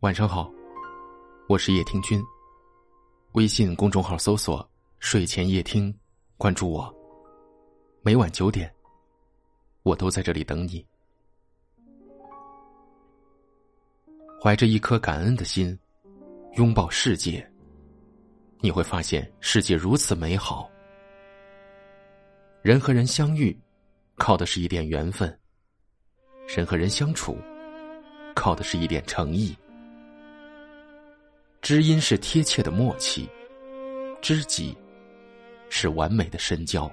晚上好，我是叶听君。微信公众号搜索“睡前夜听”，关注我。每晚九点，我都在这里等你。怀着一颗感恩的心，拥抱世界，你会发现世界如此美好。人和人相遇，靠的是一点缘分；人和人相处，靠的是一点诚意。知音是贴切的默契，知己是完美的深交。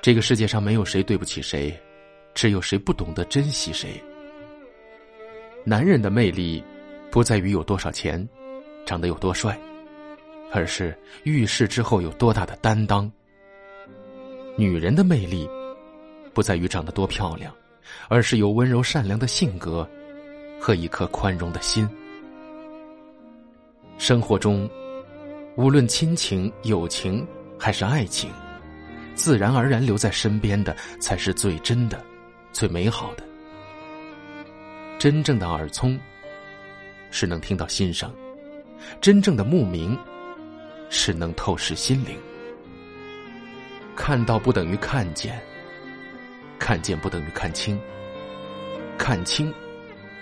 这个世界上没有谁对不起谁，只有谁不懂得珍惜谁。男人的魅力，不在于有多少钱，长得有多帅，而是遇事之后有多大的担当。女人的魅力，不在于长得多漂亮，而是有温柔善良的性格和一颗宽容的心。生活中，无论亲情、友情还是爱情，自然而然留在身边的才是最真的、最美好的。真正的耳聪是能听到心声，真正的目明是能透视心灵。看到不等于看见，看见不等于看清，看清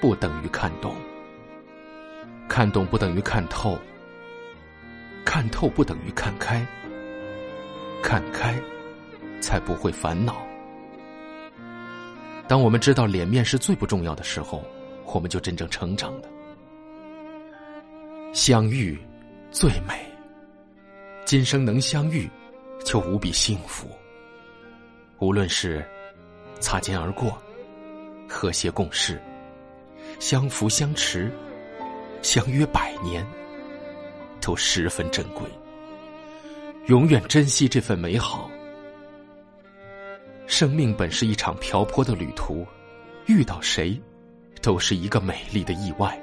不等于看懂。看懂不等于看透，看透不等于看开，看开才不会烦恼。当我们知道脸面是最不重要的时候，我们就真正成长了。相遇最美，今生能相遇就无比幸福。无论是擦肩而过、和谐共事、相扶相持。相约百年，都十分珍贵。永远珍惜这份美好。生命本是一场漂泊的旅途，遇到谁，都是一个美丽的意外。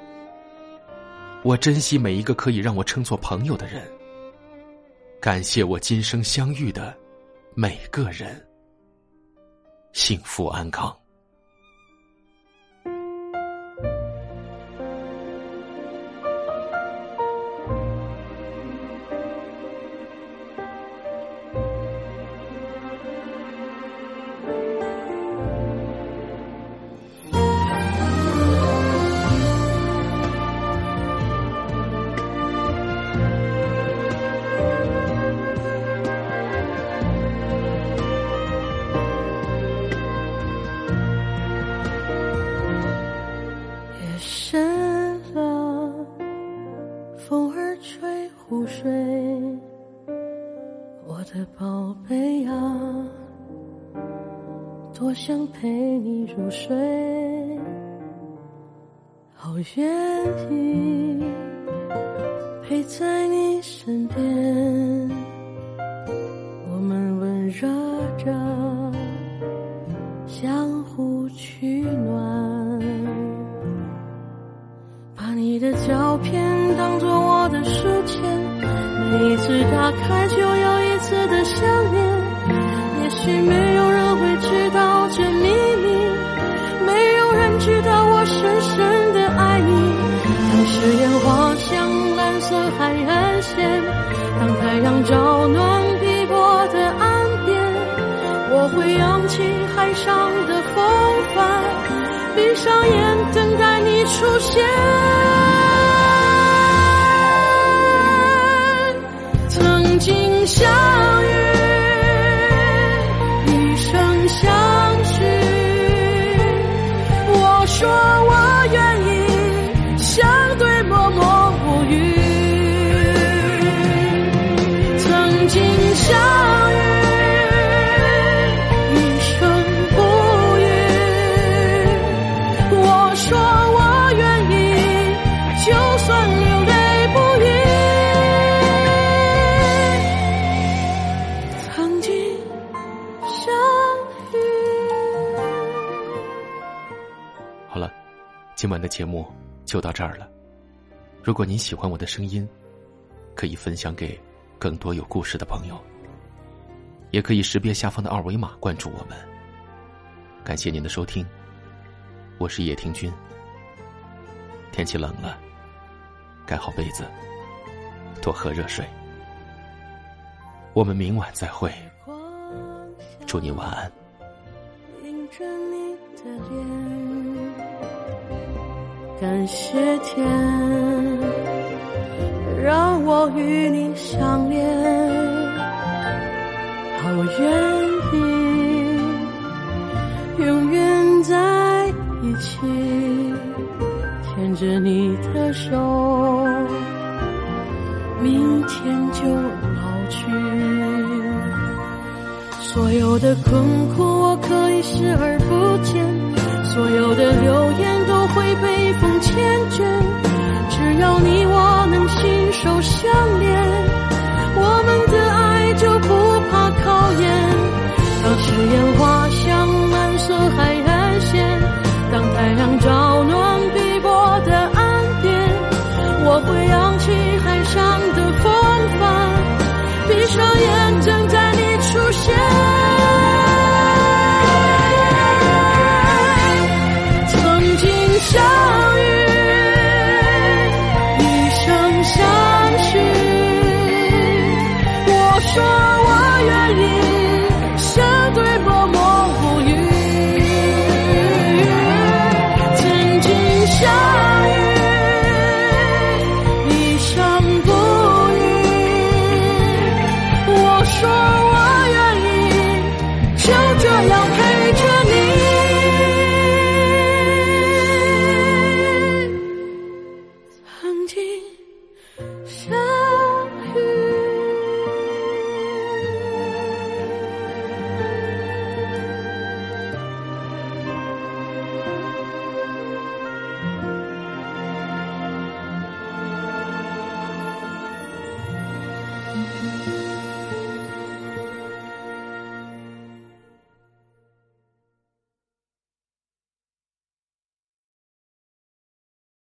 我珍惜每一个可以让我称作朋友的人，感谢我今生相遇的每个人，幸福安康。好想陪你入睡，好愿意陪在你身边。我们温柔起海上的风帆，闭上眼等待你出现。曾经今晚的节目就到这儿了。如果您喜欢我的声音，可以分享给更多有故事的朋友，也可以识别下方的二维码关注我们。感谢您的收听，我是叶听君。天气冷了，盖好被子，多喝热水。我们明晚再会，祝你晚安。感谢天，让我与你相恋，好愿意永远在一起，牵着你的手，明天就老去。所有的困苦，我可以天真只要你我能心手相连我们的爱就不怕考验当誓言花谢